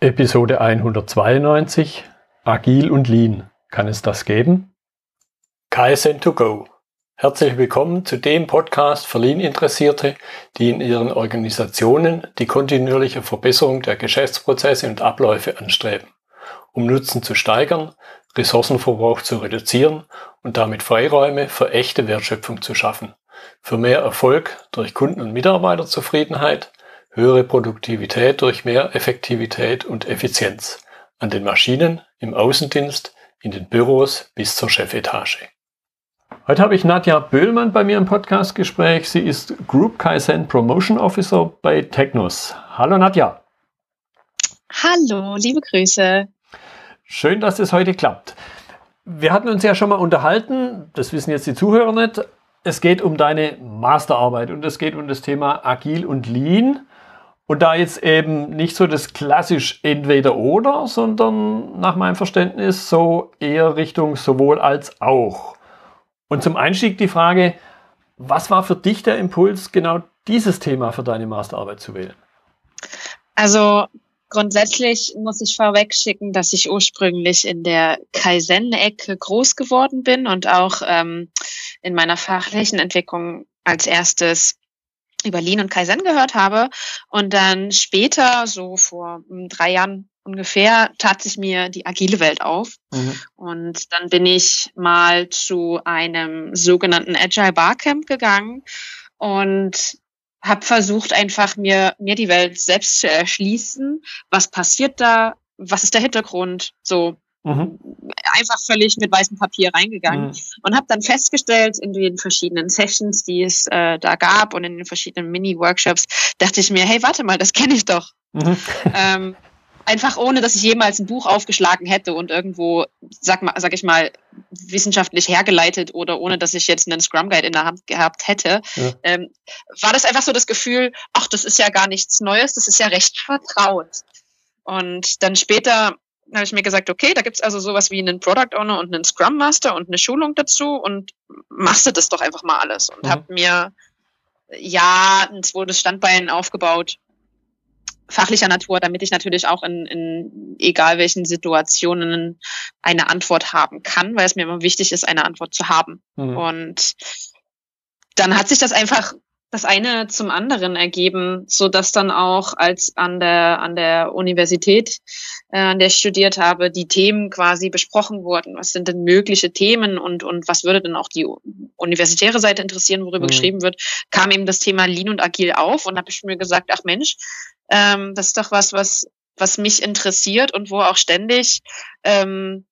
Episode 192 Agil und Lean. Kann es das geben? Kaizen to go. Herzlich willkommen zu dem Podcast für Lean-Interessierte, die in ihren Organisationen die kontinuierliche Verbesserung der Geschäftsprozesse und Abläufe anstreben, um Nutzen zu steigern, Ressourcenverbrauch zu reduzieren und damit Freiräume für echte Wertschöpfung zu schaffen, für mehr Erfolg durch Kunden- und Mitarbeiterzufriedenheit, höhere Produktivität durch mehr Effektivität und Effizienz an den Maschinen, im Außendienst, in den Büros bis zur Chefetage. Heute habe ich Nadja Böhlmann bei mir im Podcastgespräch. Sie ist Group Kaizen Promotion Officer bei Technos. Hallo Nadja. Hallo, liebe Grüße. Schön, dass es heute klappt. Wir hatten uns ja schon mal unterhalten, das wissen jetzt die Zuhörer nicht. Es geht um deine Masterarbeit und es geht um das Thema Agil und Lean. Und da jetzt eben nicht so das klassisch entweder oder, sondern nach meinem Verständnis so eher Richtung sowohl als auch. Und zum Einstieg die Frage, was war für dich der Impuls, genau dieses Thema für deine Masterarbeit zu wählen? Also grundsätzlich muss ich vorweg schicken, dass ich ursprünglich in der Kaizen-Ecke groß geworden bin und auch ähm, in meiner fachlichen Entwicklung als erstes über Lean und Kaizen gehört habe. Und dann später, so vor hm, drei Jahren ungefähr, tat sich mir die agile Welt auf. Mhm. Und dann bin ich mal zu einem sogenannten Agile Barcamp gegangen und habe versucht, einfach mir, mir die Welt selbst zu erschließen. Was passiert da? Was ist der Hintergrund? So, Mhm. Einfach völlig mit weißem Papier reingegangen mhm. und habe dann festgestellt, in den verschiedenen Sessions, die es äh, da gab und in den verschiedenen Mini-Workshops, dachte ich mir, hey, warte mal, das kenne ich doch. Mhm. Ähm, einfach ohne, dass ich jemals ein Buch aufgeschlagen hätte und irgendwo, sag, mal, sag ich mal, wissenschaftlich hergeleitet oder ohne, dass ich jetzt einen Scrum Guide in der Hand gehabt hätte, ja. ähm, war das einfach so das Gefühl, ach, das ist ja gar nichts Neues, das ist ja recht vertraut. Und dann später habe ich mir gesagt, okay, da gibt's also sowas wie einen Product Owner und einen Scrum Master und eine Schulung dazu und machst du das doch einfach mal alles. Und mhm. habe mir ja ein zweites Standbein aufgebaut, fachlicher Natur, damit ich natürlich auch in, in egal welchen Situationen eine Antwort haben kann, weil es mir immer wichtig ist, eine Antwort zu haben. Mhm. Und dann hat sich das einfach das eine zum anderen ergeben, so dass dann auch als an der an der Universität, äh, an der ich studiert habe, die Themen quasi besprochen wurden. Was sind denn mögliche Themen und und was würde denn auch die universitäre Seite interessieren, worüber mhm. geschrieben wird? Kam eben das Thema Lean und Agil auf und habe ich mir gesagt, ach Mensch, ähm, das ist doch was, was was mich interessiert und wo auch ständig ähm,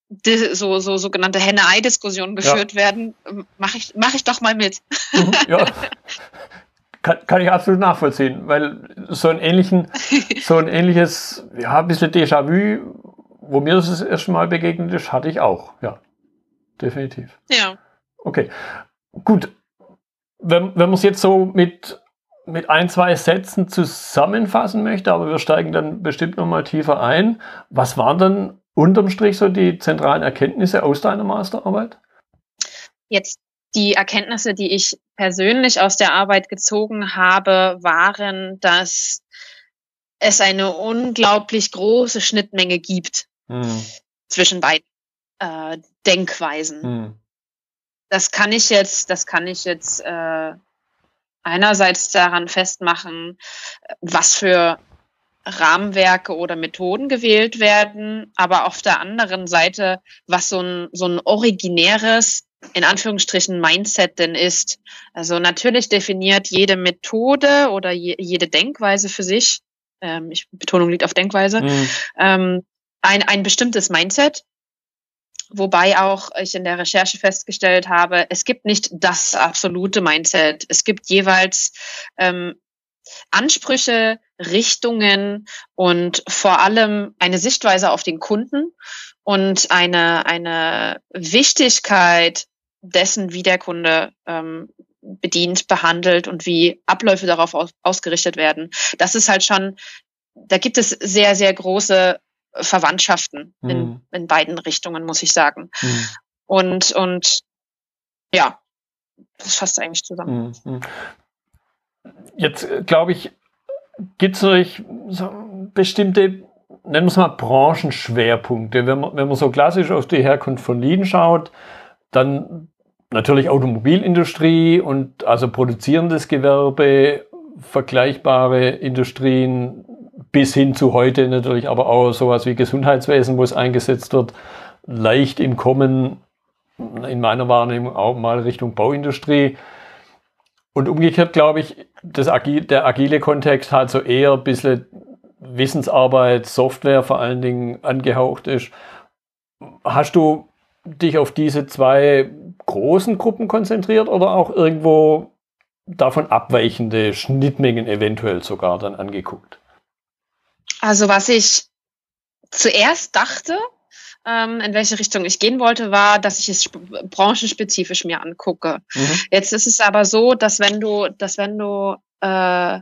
so, so sogenannte Henne-Ei-Diskussionen geführt ja. werden, mache ich, mach ich doch mal mit. Mhm, ja. Kann, kann, ich absolut nachvollziehen, weil so ein ähnlichen, so ein ähnliches, ja, ein bisschen Déjà-vu, wo mir das das erste Mal begegnet ist, hatte ich auch, ja. Definitiv. Ja. Okay. Gut. Wenn, wenn man es jetzt so mit, mit ein, zwei Sätzen zusammenfassen möchte, aber wir steigen dann bestimmt nochmal tiefer ein. Was waren dann unterm Strich so die zentralen Erkenntnisse aus deiner Masterarbeit? Jetzt die Erkenntnisse, die ich persönlich aus der Arbeit gezogen habe, waren, dass es eine unglaublich große Schnittmenge gibt hm. zwischen beiden äh, Denkweisen. Hm. Das kann ich jetzt, das kann ich jetzt äh, einerseits daran festmachen, was für Rahmenwerke oder Methoden gewählt werden, aber auf der anderen Seite, was so ein, so ein originäres in Anführungsstrichen Mindset denn ist. Also natürlich definiert jede Methode oder je, jede Denkweise für sich, ähm, ich, Betonung liegt auf Denkweise, mhm. ähm, ein, ein bestimmtes Mindset. Wobei auch ich in der Recherche festgestellt habe, es gibt nicht das absolute Mindset. Es gibt jeweils ähm, Ansprüche, Richtungen und vor allem eine Sichtweise auf den Kunden und eine, eine Wichtigkeit dessen, wie der Kunde ähm, bedient, behandelt und wie Abläufe darauf aus, ausgerichtet werden. Das ist halt schon, da gibt es sehr, sehr große Verwandtschaften mhm. in, in beiden Richtungen, muss ich sagen. Mhm. Und, und ja, das fasst eigentlich zusammen. Mhm. Jetzt glaube ich, gibt es natürlich so bestimmte nennen wir es mal Branchenschwerpunkte. Wenn man, wenn man so klassisch auf die Herkunft von Lean schaut, dann natürlich Automobilindustrie und also produzierendes Gewerbe, vergleichbare Industrien bis hin zu heute natürlich aber auch sowas wie Gesundheitswesen, wo es eingesetzt wird, leicht im Kommen, in meiner Wahrnehmung auch mal Richtung Bauindustrie. Und umgekehrt glaube ich, das Agil, der agile Kontext halt so eher ein bisschen Wissensarbeit, Software vor allen Dingen angehaucht ist. Hast du dich auf diese zwei großen Gruppen konzentriert oder auch irgendwo davon abweichende Schnittmengen eventuell sogar dann angeguckt? Also was ich zuerst dachte, ähm, in welche Richtung ich gehen wollte, war, dass ich es branchenspezifisch mir angucke. Mhm. Jetzt ist es aber so, dass wenn du, dass wenn du äh,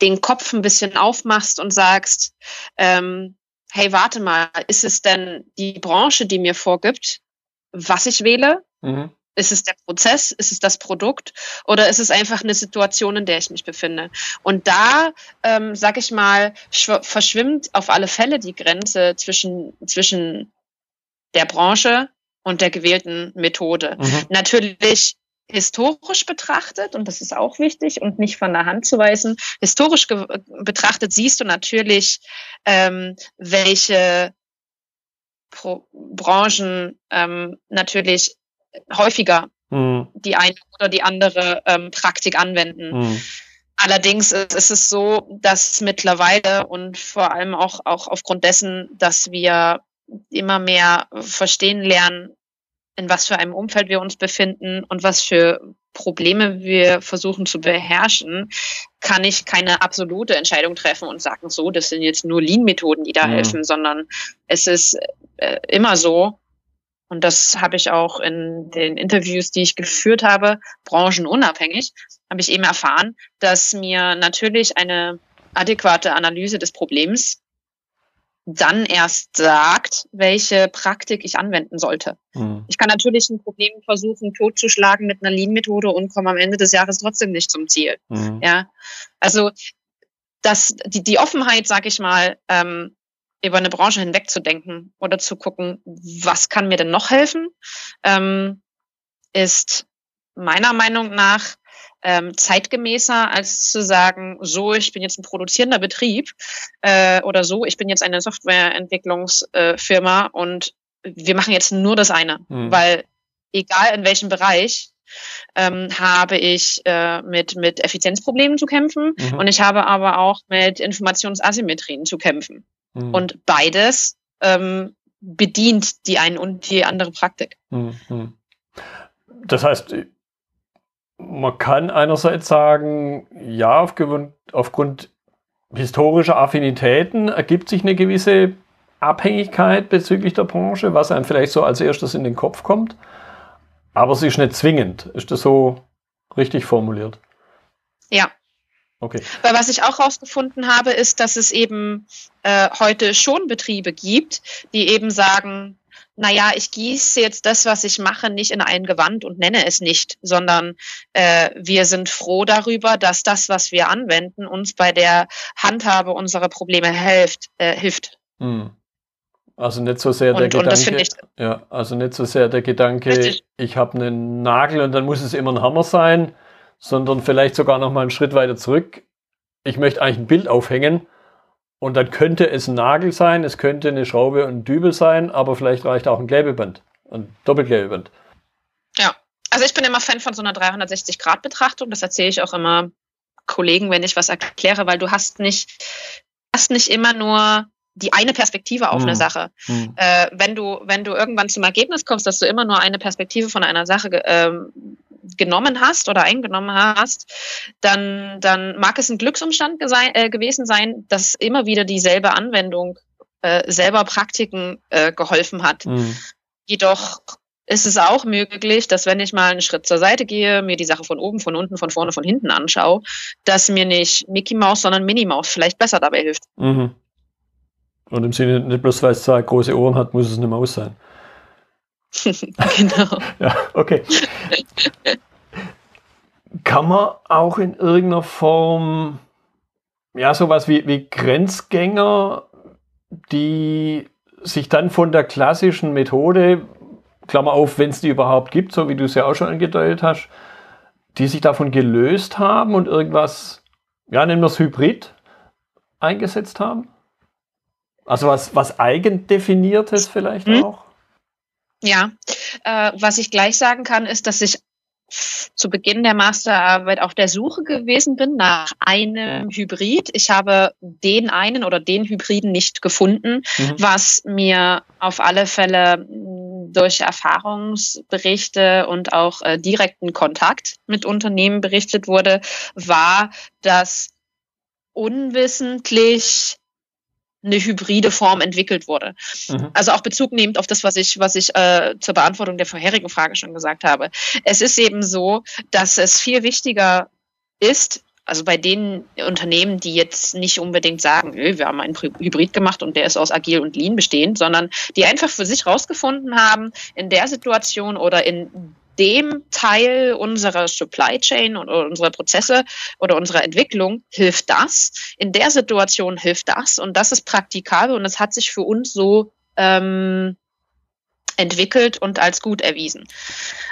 den Kopf ein bisschen aufmachst und sagst, ähm, hey, warte mal, ist es denn die Branche, die mir vorgibt, was ich wähle? Mhm. Ist es der Prozess? Ist es das Produkt? Oder ist es einfach eine Situation, in der ich mich befinde? Und da, ähm, sag ich mal, verschwimmt auf alle Fälle die Grenze zwischen, zwischen der Branche und der gewählten Methode. Mhm. Natürlich historisch betrachtet, und das ist auch wichtig und nicht von der Hand zu weisen, historisch betrachtet siehst du natürlich, ähm, welche Pro Branchen ähm, natürlich häufiger mhm. die eine oder die andere ähm, Praktik anwenden. Mhm. Allerdings ist es so, dass mittlerweile und vor allem auch, auch aufgrund dessen, dass wir immer mehr verstehen lernen, in was für einem Umfeld wir uns befinden und was für Probleme wir versuchen zu beherrschen, kann ich keine absolute Entscheidung treffen und sagen, so, das sind jetzt nur Lean-Methoden, die da mhm. helfen, sondern es ist äh, immer so, und das habe ich auch in den Interviews, die ich geführt habe, branchenunabhängig, habe ich eben erfahren, dass mir natürlich eine adäquate Analyse des Problems dann erst sagt, welche Praktik ich anwenden sollte. Mhm. Ich kann natürlich ein Problem versuchen, totzuschlagen mit einer Lean-Methode und komme am Ende des Jahres trotzdem nicht zum Ziel. Mhm. Ja, also das, die, die Offenheit, sag ich mal, ähm, über eine Branche hinwegzudenken oder zu gucken, was kann mir denn noch helfen, ähm, ist meiner Meinung nach ähm, zeitgemäßer, als zu sagen, so, ich bin jetzt ein produzierender Betrieb äh, oder so, ich bin jetzt eine Softwareentwicklungsfirma äh, und wir machen jetzt nur das eine, mhm. weil egal in welchem Bereich, ähm, habe ich äh, mit, mit Effizienzproblemen zu kämpfen mhm. und ich habe aber auch mit Informationsasymmetrien zu kämpfen. Mhm. Und beides ähm, bedient die eine und die andere Praktik. Mhm. Das heißt, man kann einerseits sagen, ja, aufgrund, aufgrund historischer Affinitäten ergibt sich eine gewisse Abhängigkeit bezüglich der Branche, was einem vielleicht so als erstes in den Kopf kommt. Aber sie ist nicht zwingend. Ist das so richtig formuliert? Ja, Okay. Weil was ich auch herausgefunden habe, ist, dass es eben äh, heute schon Betriebe gibt, die eben sagen, naja, ich gieße jetzt das, was ich mache, nicht in ein Gewand und nenne es nicht, sondern äh, wir sind froh darüber, dass das, was wir anwenden, uns bei der Handhabe unserer Probleme hilft. Äh, hilft. Hm. Also nicht so sehr der und, Gedanke, und ja, also nicht so sehr der Gedanke, Richtig. ich habe einen Nagel und dann muss es immer ein Hammer sein, sondern vielleicht sogar noch mal einen Schritt weiter zurück. Ich möchte eigentlich ein Bild aufhängen und dann könnte es ein Nagel sein, es könnte eine Schraube und ein Dübel sein, aber vielleicht reicht auch ein Klebeband, ein Doppelklebeband. Ja, also ich bin immer Fan von so einer 360-Grad-Betrachtung. Das erzähle ich auch immer Kollegen, wenn ich was erkläre, weil du hast nicht, hast nicht immer nur die eine Perspektive auf hm. eine Sache. Hm. Äh, wenn du, wenn du irgendwann zum Ergebnis kommst, dass du immer nur eine Perspektive von einer Sache ähm, genommen hast oder eingenommen hast, dann, dann mag es ein Glücksumstand äh, gewesen sein, dass immer wieder dieselbe Anwendung äh, selber Praktiken äh, geholfen hat. Mhm. Jedoch ist es auch möglich, dass wenn ich mal einen Schritt zur Seite gehe, mir die Sache von oben, von unten, von vorne, von hinten anschaue, dass mir nicht Mickey Mouse, sondern Minnie Mouse vielleicht besser dabei hilft. Mhm. Und im Sinne, nicht bloß weil es zwei große Ohren hat, muss es eine Maus sein. genau. ja, okay. Kann man auch in irgendeiner Form, ja, sowas wie, wie Grenzgänger die sich dann von der klassischen Methode, Klammer auf, wenn es die überhaupt gibt, so wie du es ja auch schon angedeutet hast, die sich davon gelöst haben und irgendwas, ja, nennen wir es Hybrid, eingesetzt haben? Also was, was Eigendefiniertes vielleicht hm. auch? Ja, äh, was ich gleich sagen kann, ist, dass ich zu Beginn der Masterarbeit auf der Suche gewesen bin nach einem Hybrid. Ich habe den einen oder den Hybriden nicht gefunden, mhm. was mir auf alle Fälle hm, durch Erfahrungsberichte und auch äh, direkten Kontakt mit Unternehmen berichtet wurde, war, dass unwissentlich eine hybride Form entwickelt wurde. Mhm. Also auch Bezug nehmend auf das, was ich, was ich äh, zur Beantwortung der vorherigen Frage schon gesagt habe. Es ist eben so, dass es viel wichtiger ist, also bei den Unternehmen, die jetzt nicht unbedingt sagen, wir haben einen Hybrid gemacht und der ist aus Agil und Lean bestehend, sondern die einfach für sich rausgefunden haben, in der Situation oder in dem Teil unserer Supply Chain und unserer Prozesse oder unserer Entwicklung hilft das. In der Situation hilft das und das ist praktikabel und es hat sich für uns so ähm, entwickelt und als gut erwiesen.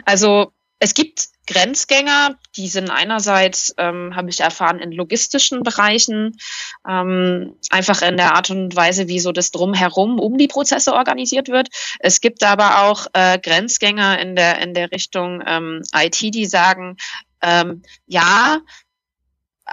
Also es gibt Grenzgänger, die sind einerseits, ähm, habe ich erfahren, in logistischen Bereichen, ähm, einfach in der Art und Weise, wie so das drumherum um die Prozesse organisiert wird. Es gibt aber auch äh, Grenzgänger in der, in der Richtung ähm, IT, die sagen, ähm, ja,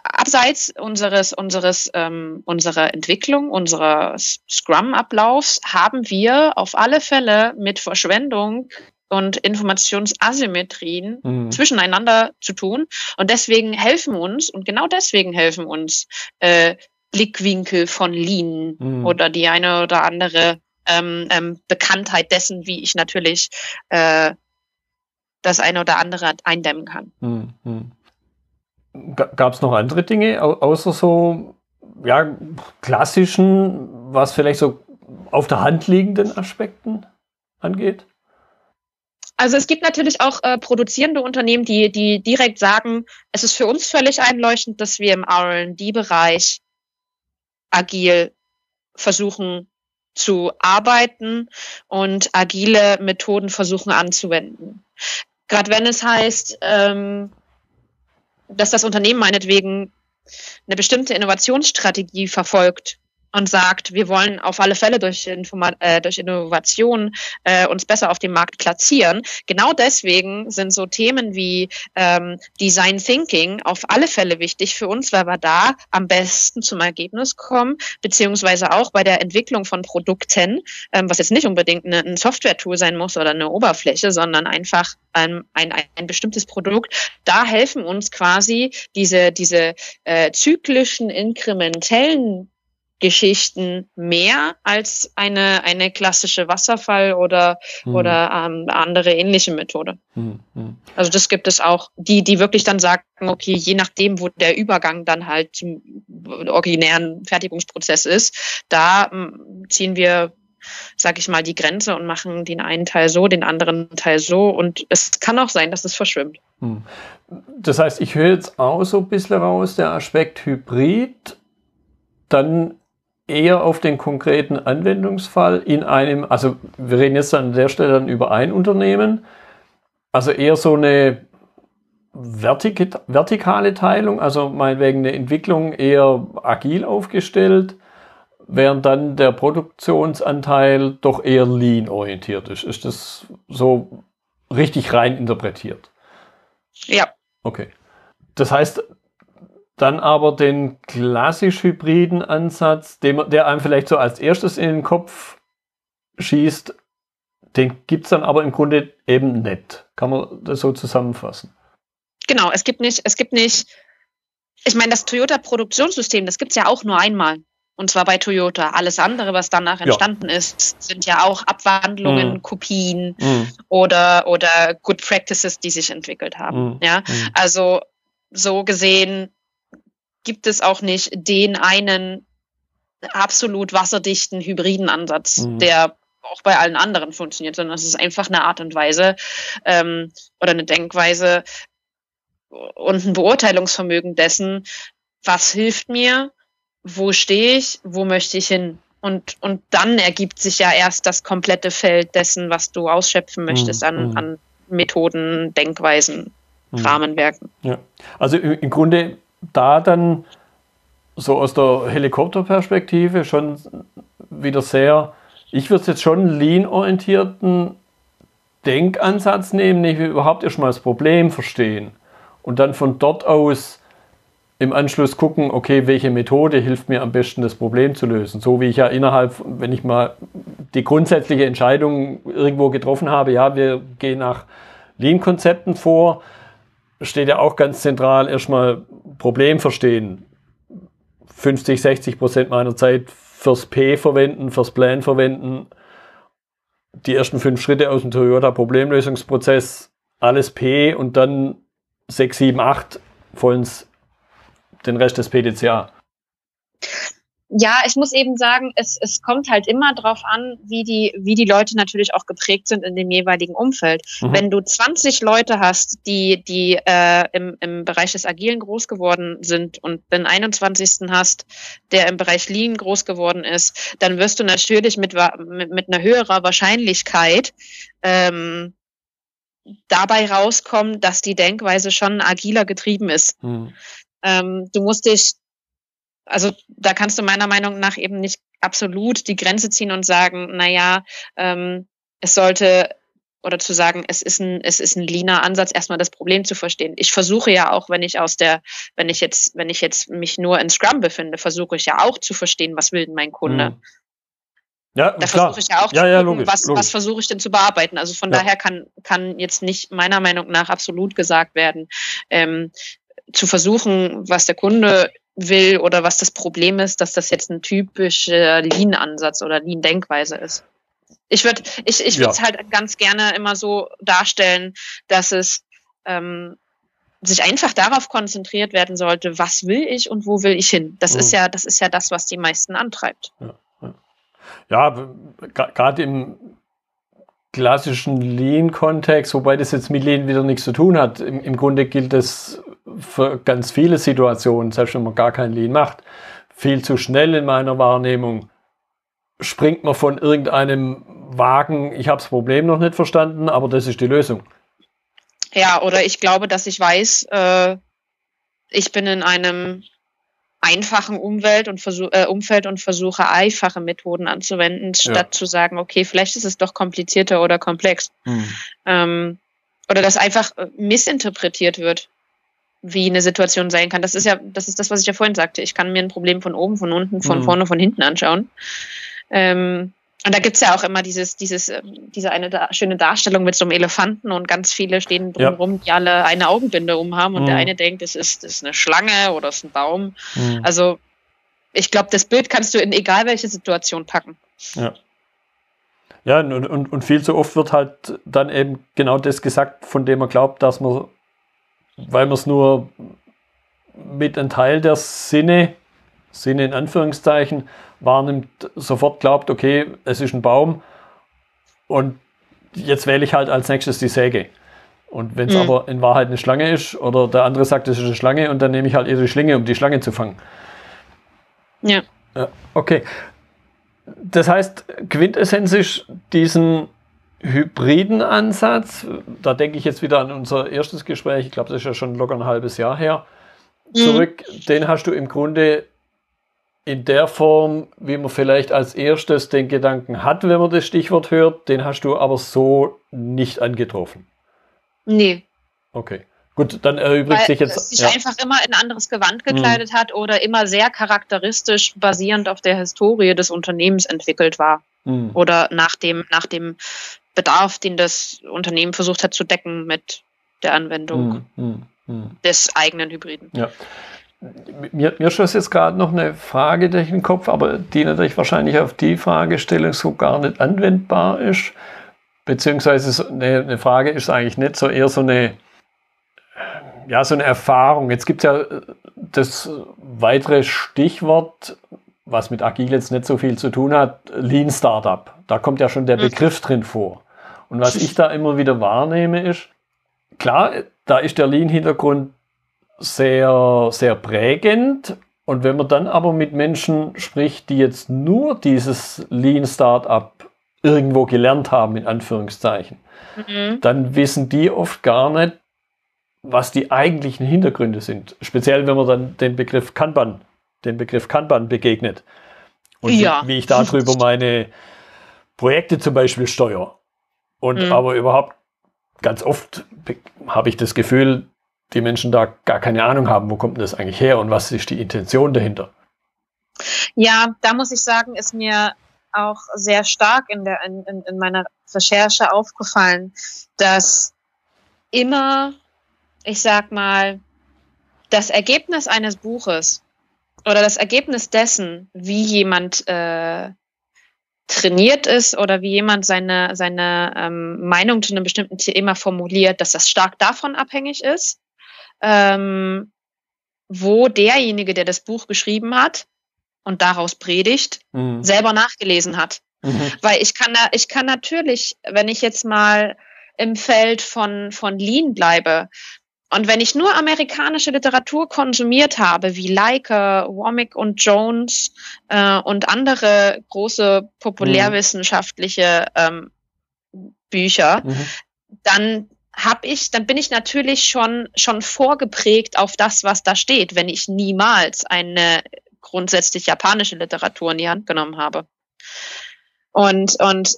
abseits unseres unseres ähm, unserer Entwicklung unseres Scrum-Ablaufs haben wir auf alle Fälle mit Verschwendung und Informationsasymmetrien mhm. zwischeneinander zu tun. Und deswegen helfen uns, und genau deswegen helfen uns äh, Blickwinkel von Lean mhm. oder die eine oder andere ähm, ähm, Bekanntheit dessen, wie ich natürlich äh, das eine oder andere eindämmen kann. Mhm. Gab es noch andere Dinge, außer so ja, klassischen, was vielleicht so auf der Hand liegenden Aspekten angeht? Also es gibt natürlich auch äh, produzierende Unternehmen, die, die direkt sagen, es ist für uns völlig einleuchtend, dass wir im RD-Bereich agil versuchen zu arbeiten und agile Methoden versuchen anzuwenden. Gerade wenn es heißt, ähm, dass das Unternehmen meinetwegen eine bestimmte Innovationsstrategie verfolgt und sagt, wir wollen auf alle Fälle durch, Informa äh, durch Innovation äh, uns besser auf dem Markt platzieren. Genau deswegen sind so Themen wie ähm, Design Thinking auf alle Fälle wichtig für uns, weil wir da am besten zum Ergebnis kommen, beziehungsweise auch bei der Entwicklung von Produkten, ähm, was jetzt nicht unbedingt eine, ein Software-Tool sein muss oder eine Oberfläche, sondern einfach ein, ein, ein bestimmtes Produkt. Da helfen uns quasi diese, diese äh, zyklischen, inkrementellen Geschichten mehr als eine, eine klassische Wasserfall oder, hm. oder ähm, andere ähnliche Methode. Hm, hm. Also das gibt es auch, die, die wirklich dann sagen, okay, je nachdem, wo der Übergang dann halt zum originären Fertigungsprozess ist, da ähm, ziehen wir sag ich mal, die Grenze und machen den einen Teil so, den anderen Teil so. Und es kann auch sein, dass es verschwimmt. Hm. Das heißt, ich höre jetzt auch so ein bisschen raus, der Aspekt Hybrid, dann eher auf den konkreten Anwendungsfall in einem, also wir reden jetzt an der Stelle dann über ein Unternehmen, also eher so eine vertik vertikale Teilung, also meinetwegen eine Entwicklung eher agil aufgestellt, während dann der Produktionsanteil doch eher lean orientiert ist. Ist das so richtig rein interpretiert? Ja. Okay. Das heißt, dann aber den klassisch hybriden Ansatz, dem, der einem vielleicht so als erstes in den Kopf schießt, den gibt es dann aber im Grunde eben nicht. Kann man das so zusammenfassen? Genau, es gibt nicht, es gibt nicht, ich meine, das Toyota-Produktionssystem, das gibt es ja auch nur einmal. Und zwar bei Toyota. Alles andere, was danach entstanden ja. ist, sind ja auch Abwandlungen, mhm. Kopien mhm. oder, oder Good Practices, die sich entwickelt haben. Mhm. Ja, mhm. also so gesehen gibt es auch nicht den einen absolut wasserdichten hybriden Ansatz, mhm. der auch bei allen anderen funktioniert, sondern es ist einfach eine Art und Weise ähm, oder eine Denkweise und ein Beurteilungsvermögen dessen, was hilft mir, wo stehe ich, wo möchte ich hin Und, und dann ergibt sich ja erst das komplette Feld dessen, was du ausschöpfen möchtest mhm. an, an Methoden, Denkweisen, mhm. Rahmenwerken. Ja. Also im Grunde da dann so aus der Helikopterperspektive schon wieder sehr, ich würde jetzt schon lean-orientierten Denkansatz nehmen, nämlich überhaupt erstmal das Problem verstehen und dann von dort aus im Anschluss gucken, okay, welche Methode hilft mir am besten, das Problem zu lösen. So wie ich ja innerhalb, wenn ich mal die grundsätzliche Entscheidung irgendwo getroffen habe, ja, wir gehen nach Lean-Konzepten vor, steht ja auch ganz zentral erstmal Problem verstehen. 50, 60 Prozent meiner Zeit fürs P verwenden, fürs Plan verwenden, die ersten fünf Schritte aus dem Toyota Problemlösungsprozess, alles P und dann 6, 7, 8 vollends den Rest des PDCA. Ja, ich muss eben sagen, es, es kommt halt immer drauf an, wie die, wie die Leute natürlich auch geprägt sind in dem jeweiligen Umfeld. Mhm. Wenn du 20 Leute hast, die, die äh, im, im Bereich des Agilen groß geworden sind und den 21. hast, der im Bereich Lean groß geworden ist, dann wirst du natürlich mit, mit, mit einer höherer Wahrscheinlichkeit ähm, dabei rauskommen, dass die Denkweise schon agiler getrieben ist. Mhm. Ähm, du musst dich, also da kannst du meiner Meinung nach eben nicht absolut die Grenze ziehen und sagen, na ja, ähm, es sollte oder zu sagen, es ist ein, es ist ein leaner Ansatz, erstmal das Problem zu verstehen. Ich versuche ja auch, wenn ich aus der, wenn ich jetzt, wenn ich jetzt mich nur in Scrum befinde, versuche ich ja auch zu verstehen, was will denn mein Kunde? Mhm. Ja, da versuche ich ja auch ja, zu ja, gucken, logisch, was, was versuche ich denn zu bearbeiten. Also von ja. daher kann, kann jetzt nicht meiner Meinung nach absolut gesagt werden, ähm, zu versuchen, was der Kunde will oder was das Problem ist, dass das jetzt ein typischer Lean-Ansatz oder Lean-Denkweise ist. Ich würde ich, ich würde es halt ganz gerne immer so darstellen, dass es ähm, sich einfach darauf konzentriert werden sollte, was will ich und wo will ich hin. Das mhm. ist ja, das ist ja das, was die meisten antreibt. Ja. Ja, gerade im klassischen Lean-Kontext, wobei das jetzt mit Lean wieder nichts zu tun hat. Im, Im, Grunde gilt das für ganz viele Situationen, selbst wenn man gar kein Lean macht. Viel zu schnell in meiner Wahrnehmung springt man von irgendeinem Wagen, ich habe das Problem noch nicht verstanden, aber das ist die Lösung. Ja, oder ich glaube, dass ich weiß, äh, ich bin in einem einfachen Umwelt und versuch, äh, Umfeld und versuche einfache Methoden anzuwenden, statt ja. zu sagen, okay, vielleicht ist es doch komplizierter oder komplex. Hm. Ähm, oder dass einfach missinterpretiert wird, wie eine Situation sein kann. Das ist ja, das ist das, was ich ja vorhin sagte. Ich kann mir ein Problem von oben, von unten, von hm. vorne, von hinten anschauen. Ähm, und da gibt's ja auch immer dieses, dieses, ähm, diese eine da schöne Darstellung mit so einem Elefanten und ganz viele stehen drumherum, ja. die alle eine Augenbinde umhaben und mhm. der eine denkt, es ist, das ist eine Schlange oder es ist ein Baum. Mhm. Also ich glaube, das Bild kannst du in egal welche Situation packen. Ja. Ja, und, und, und viel zu oft wird halt dann eben genau das gesagt, von dem man glaubt, dass man, weil man es nur mit einem Teil der Sinne, Sinne in Anführungszeichen, wahrnimmt, sofort glaubt, okay, es ist ein Baum und jetzt wähle ich halt als nächstes die Säge. Und wenn es mhm. aber in Wahrheit eine Schlange ist oder der andere sagt, es ist eine Schlange und dann nehme ich halt eher die Schlinge, um die Schlange zu fangen. Ja. ja okay. Das heißt, Quintessenz ist diesen hybriden Ansatz, da denke ich jetzt wieder an unser erstes Gespräch, ich glaube, das ist ja schon locker ein halbes Jahr her, mhm. zurück, mhm. den hast du im Grunde in der Form, wie man vielleicht als erstes den Gedanken hat, wenn man das Stichwort hört, den hast du aber so nicht angetroffen. Nee. Okay. Gut, dann erübrigt Weil sich jetzt. Es sich ja. einfach immer in ein anderes Gewand gekleidet mhm. hat oder immer sehr charakteristisch basierend auf der Historie des Unternehmens entwickelt war. Mhm. Oder nach dem, nach dem Bedarf, den das Unternehmen versucht hat zu decken mit der Anwendung mhm. mhm. des eigenen Hybriden. Ja. Mir, mir schoss jetzt gerade noch eine Frage durch den Kopf, aber die natürlich wahrscheinlich auf die Fragestellung so gar nicht anwendbar ist. Beziehungsweise eine, eine Frage ist eigentlich nicht so eher so eine, ja, so eine Erfahrung. Jetzt gibt es ja das weitere Stichwort, was mit Agil jetzt nicht so viel zu tun hat, Lean Startup. Da kommt ja schon der mhm. Begriff drin vor. Und was ich da immer wieder wahrnehme ist, klar, da ist der Lean-Hintergrund sehr, sehr prägend. Und wenn man dann aber mit Menschen spricht, die jetzt nur dieses Lean Startup irgendwo gelernt haben, in Anführungszeichen, mhm. dann wissen die oft gar nicht, was die eigentlichen Hintergründe sind. Speziell, wenn man dann den Begriff Kanban, den Begriff Kanban begegnet. Und ja. wie, wie ich darüber meine Projekte zum Beispiel steuere. Und mhm. aber überhaupt ganz oft habe ich das Gefühl, die Menschen da gar keine Ahnung haben, wo kommt das eigentlich her und was ist die Intention dahinter. Ja, da muss ich sagen, ist mir auch sehr stark in, der, in, in meiner Recherche aufgefallen, dass immer, ich sag mal, das Ergebnis eines Buches oder das Ergebnis dessen, wie jemand äh, trainiert ist oder wie jemand seine, seine ähm, Meinung zu einem bestimmten Thema formuliert, dass das stark davon abhängig ist, ähm, wo derjenige, der das Buch geschrieben hat und daraus predigt, mhm. selber nachgelesen hat. Mhm. Weil ich kann, ich kann natürlich, wenn ich jetzt mal im Feld von, von Lean bleibe, und wenn ich nur amerikanische Literatur konsumiert habe, wie Leica, Womack und Jones äh, und andere große populärwissenschaftliche ähm, Bücher, mhm. dann habe ich, dann bin ich natürlich schon schon vorgeprägt auf das, was da steht, wenn ich niemals eine grundsätzlich japanische Literatur in die Hand genommen habe. Und und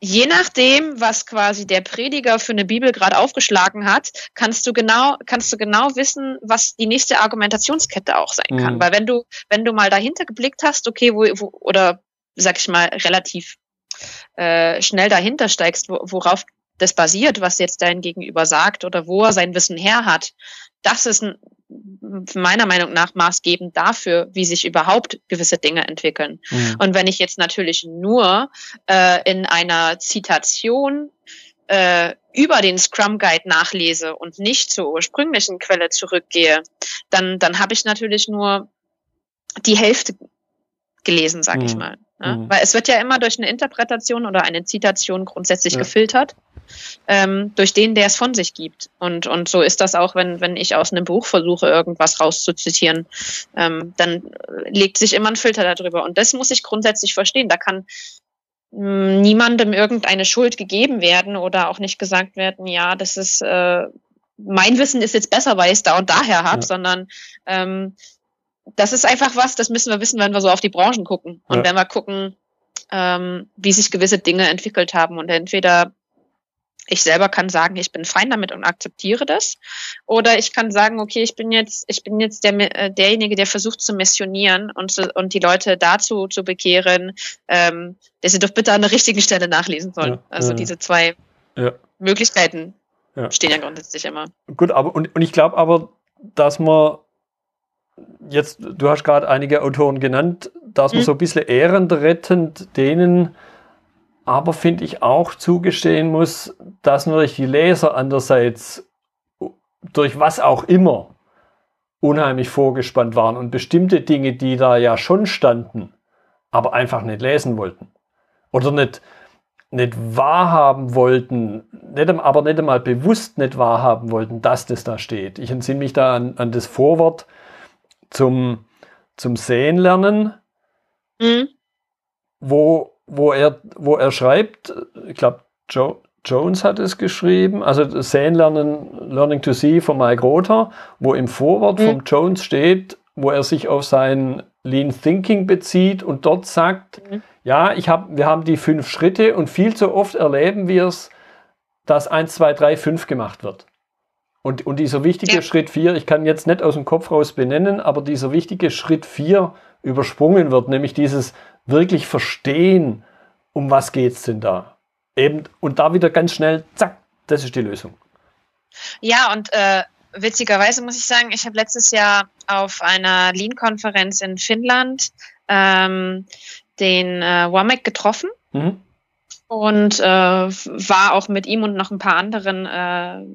je nachdem, was quasi der Prediger für eine Bibel gerade aufgeschlagen hat, kannst du genau, kannst du genau wissen, was die nächste Argumentationskette auch sein kann. Mhm. Weil wenn du, wenn du mal dahinter geblickt hast, okay, wo, wo oder sag ich mal, relativ äh, schnell dahinter steigst, wo, worauf das basiert, was jetzt dein Gegenüber sagt oder wo er sein Wissen her hat, das ist ein, meiner Meinung nach maßgebend dafür, wie sich überhaupt gewisse Dinge entwickeln. Mhm. Und wenn ich jetzt natürlich nur äh, in einer Zitation äh, über den Scrum Guide nachlese und nicht zur ursprünglichen Quelle zurückgehe, dann, dann habe ich natürlich nur die Hälfte gelesen, sag mhm. ich mal. Ja? Mhm. Weil es wird ja immer durch eine Interpretation oder eine Zitation grundsätzlich ja. gefiltert ähm, durch den, der es von sich gibt. Und, und so ist das auch, wenn, wenn ich aus einem Buch versuche, irgendwas rauszuzitieren, ähm, dann legt sich immer ein Filter darüber. Und das muss ich grundsätzlich verstehen. Da kann mh, hm, niemandem irgendeine Schuld gegeben werden oder auch nicht gesagt werden, ja, das ist äh, mein Wissen ist jetzt besser, weil ich es da und daher habe, ja. sondern ähm, das ist einfach was, das müssen wir wissen, wenn wir so auf die Branchen gucken. Und ja. wenn wir gucken, ähm, wie sich gewisse Dinge entwickelt haben. Und entweder ich selber kann sagen, ich bin fein damit und akzeptiere das. Oder ich kann sagen, okay, ich bin jetzt, ich bin jetzt der, äh, derjenige, der versucht zu missionieren und, zu, und die Leute dazu zu bekehren, ähm, dass sie doch bitte an der richtigen Stelle nachlesen sollen. Ja, also ja, diese zwei. Möglichkeiten stehen ja grundsätzlich immer. Gut, aber und, und ich glaube aber, dass man jetzt, du hast gerade einige Autoren genannt, dass man mhm. so ein bisschen ehrenrettend denen aber finde ich auch zugestehen muss, dass natürlich die Leser andererseits durch was auch immer unheimlich vorgespannt waren und bestimmte Dinge, die da ja schon standen, aber einfach nicht lesen wollten. Oder nicht, nicht wahrhaben wollten, nicht, aber nicht einmal bewusst nicht wahrhaben wollten, dass das da steht. Ich entsinne mich da an, an das Vorwort zum, zum Sehen lernen, mhm. wo wo er, wo er schreibt, ich glaube, Joe, Jones hat es geschrieben, also Sehen lernen, Learning to See von Mike Rother, wo im Vorwort mhm. von Jones steht, wo er sich auf sein Lean Thinking bezieht und dort sagt, mhm. ja, ich hab, wir haben die fünf Schritte und viel zu oft erleben wir es, dass 1, 2, 3, 5 gemacht wird. Und, und dieser wichtige ja. Schritt 4, ich kann jetzt nicht aus dem Kopf raus benennen, aber dieser wichtige Schritt 4 übersprungen wird, nämlich dieses wirklich verstehen, um was geht es denn da. Eben, und da wieder ganz schnell, zack, das ist die Lösung. Ja, und äh, witzigerweise muss ich sagen, ich habe letztes Jahr auf einer Lean-Konferenz in Finnland ähm, den äh, Womack getroffen. Mhm. Und äh, war auch mit ihm und noch ein paar anderen äh,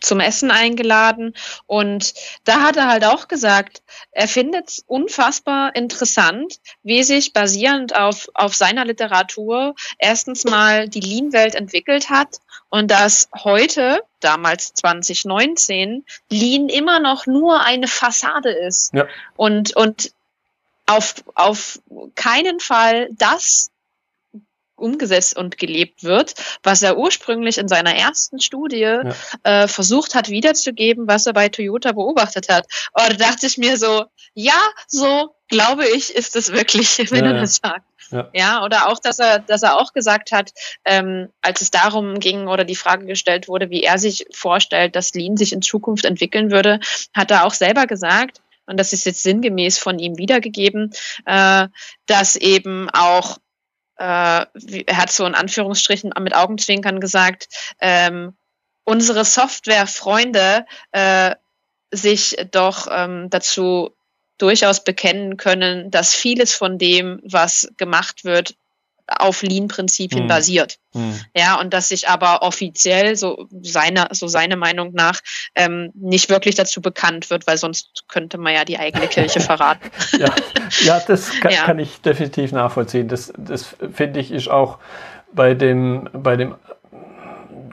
zum Essen eingeladen und da hat er halt auch gesagt, er findet es unfassbar interessant, wie sich basierend auf, auf seiner Literatur erstens mal die Lean-Welt entwickelt hat und dass heute, damals 2019, Lean immer noch nur eine Fassade ist. Ja. Und, und auf, auf keinen Fall das umgesetzt und gelebt wird, was er ursprünglich in seiner ersten Studie ja. äh, versucht hat wiederzugeben, was er bei Toyota beobachtet hat. Und da dachte ich mir so, ja, so glaube ich, ist es wirklich, wenn ja, er das sagt. Ja. ja, oder auch, dass er, dass er auch gesagt hat, ähm, als es darum ging oder die Frage gestellt wurde, wie er sich vorstellt, dass Lean sich in Zukunft entwickeln würde, hat er auch selber gesagt, und das ist jetzt sinngemäß von ihm wiedergegeben, äh, dass eben auch er hat so in Anführungsstrichen mit Augenzwinkern gesagt, ähm, unsere Softwarefreunde äh, sich doch ähm, dazu durchaus bekennen können, dass vieles von dem, was gemacht wird, auf Lean-Prinzipien hm. basiert. Hm. Ja, und dass sich aber offiziell, so seine, so seine Meinung nach, ähm, nicht wirklich dazu bekannt wird, weil sonst könnte man ja die eigene Kirche verraten. ja. ja, das kann, ja. kann ich definitiv nachvollziehen. Das, das finde ich ist auch bei dem, bei dem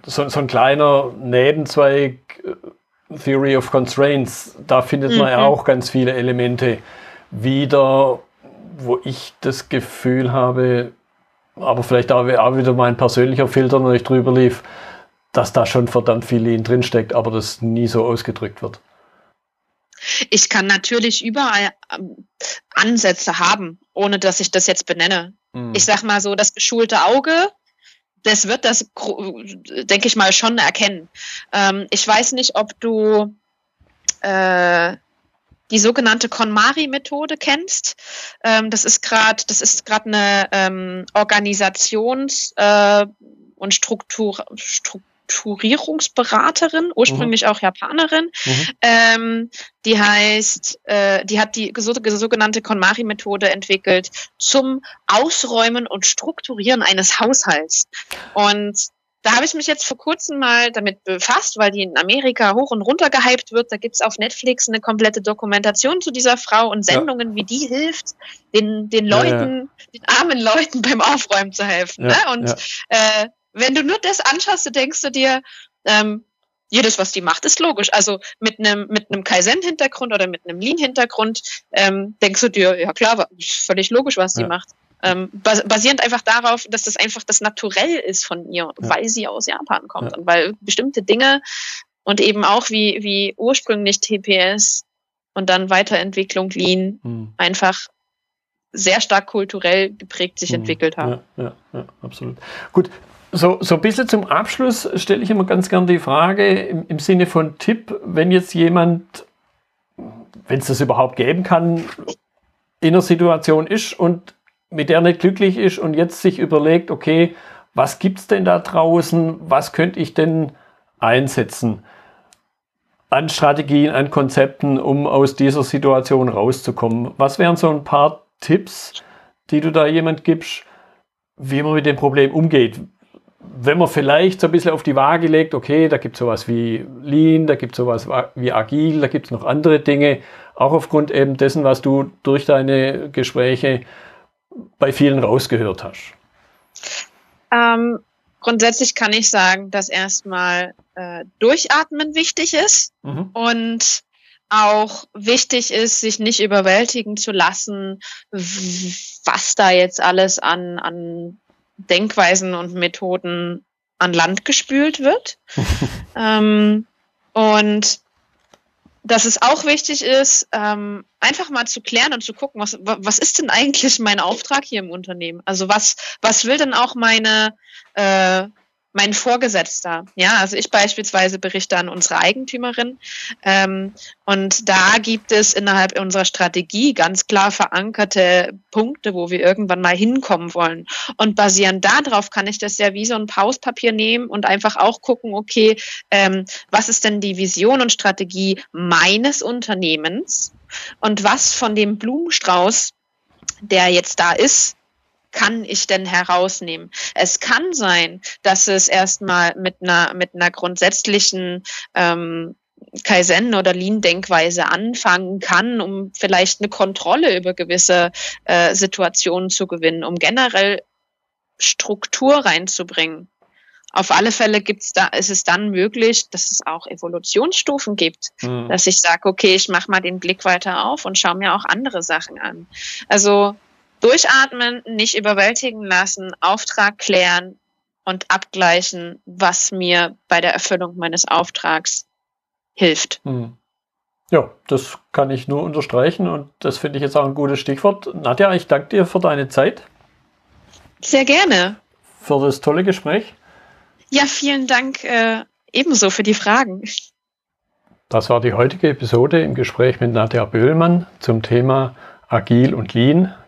so, so ein kleiner Nebenzweig äh, Theory of Constraints, da findet man ja mhm. auch ganz viele Elemente wieder, wo ich das Gefühl habe, aber vielleicht auch, wieder mein persönlicher Filter, wenn ich drüber lief, dass da schon verdammt viel Lean drinsteckt, aber das nie so ausgedrückt wird. Ich kann natürlich überall ähm, Ansätze haben, ohne dass ich das jetzt benenne. Mhm. Ich sag mal so, das geschulte Auge, das wird das, denke ich mal, schon erkennen. Ähm, ich weiß nicht, ob du äh, die sogenannte KonMari-Methode kennst. Ähm, das ist gerade, das ist gerade eine ähm, Organisations- äh, und Struktur, Strukturierungsberaterin, ursprünglich mhm. auch Japanerin. Mhm. Ähm, die heißt, äh, die hat die sogenannte KonMari-Methode entwickelt zum Ausräumen und Strukturieren eines Haushalts. Und da habe ich mich jetzt vor kurzem mal damit befasst, weil die in Amerika hoch und runter gehypt wird. Da gibt's auf Netflix eine komplette Dokumentation zu dieser Frau und Sendungen, ja. wie die hilft, den, den Leuten, ja, den armen Leuten beim Aufräumen zu helfen. ne? Und äh, wenn du nur das anschaust, du denkst du dir, ähm, jedes, was die macht, ist logisch. Also mit einem mit einem Kaizen-Hintergrund oder mit einem Lean-Hintergrund ähm, denkst du dir, ja klar, völlig logisch, was sie macht. Ähm, basierend einfach darauf, dass das einfach das Naturell ist von ihr, ja. weil sie aus Japan kommt ja. und weil bestimmte Dinge und eben auch wie, wie ursprünglich TPS und dann Weiterentwicklung Lean mhm. einfach sehr stark kulturell geprägt sich mhm. entwickelt haben. Ja, ja, absolut. Gut, so, so ein bisschen zum Abschluss stelle ich immer ganz gern die Frage im, im Sinne von Tipp, wenn jetzt jemand, wenn es das überhaupt geben kann, in einer Situation ist und mit der nicht glücklich ist und jetzt sich überlegt, okay, was gibt es denn da draußen? Was könnte ich denn einsetzen an Strategien, an Konzepten, um aus dieser Situation rauszukommen? Was wären so ein paar Tipps, die du da jemand gibst, wie man mit dem Problem umgeht? Wenn man vielleicht so ein bisschen auf die Waage legt, okay, da gibt es sowas wie Lean, da gibt es sowas wie Agil, da gibt es noch andere Dinge, auch aufgrund eben dessen, was du durch deine Gespräche bei vielen rausgehört hast? Ähm, grundsätzlich kann ich sagen, dass erstmal äh, Durchatmen wichtig ist mhm. und auch wichtig ist, sich nicht überwältigen zu lassen, was da jetzt alles an, an Denkweisen und Methoden an Land gespült wird. ähm, und dass es auch wichtig ist, ähm, einfach mal zu klären und zu gucken, was, was ist denn eigentlich mein Auftrag hier im Unternehmen? Also was, was will denn auch meine, äh, mein Vorgesetzter. Ja, also ich beispielsweise berichte an unsere Eigentümerin. Ähm, und da gibt es innerhalb unserer Strategie ganz klar verankerte Punkte, wo wir irgendwann mal hinkommen wollen. Und basierend darauf kann ich das ja wie so ein Pauspapier nehmen und einfach auch gucken, okay, ähm, was ist denn die Vision und Strategie meines Unternehmens? Und was von dem Blumenstrauß, der jetzt da ist, kann ich denn herausnehmen? Es kann sein, dass es erstmal mit einer, mit einer grundsätzlichen ähm, Kaizen oder Lean-Denkweise anfangen kann, um vielleicht eine Kontrolle über gewisse äh, Situationen zu gewinnen, um generell Struktur reinzubringen. auf alle Fälle gibt's da, ist es dann möglich, dass es auch Evolutionsstufen gibt, mhm. dass ich sage, okay, ich mache mal den Blick weiter auf und schaue mir auch andere Sachen an. Also durchatmen, nicht überwältigen lassen, Auftrag klären und abgleichen, was mir bei der Erfüllung meines Auftrags hilft. Mhm. Ja, das kann ich nur unterstreichen und das finde ich jetzt auch ein gutes Stichwort. Nadja, ich danke dir für deine Zeit. Sehr gerne. Für das tolle Gespräch. Ja, vielen Dank äh, ebenso für die Fragen. Das war die heutige Episode im Gespräch mit Nadja Böhlmann zum Thema Agil und Lean.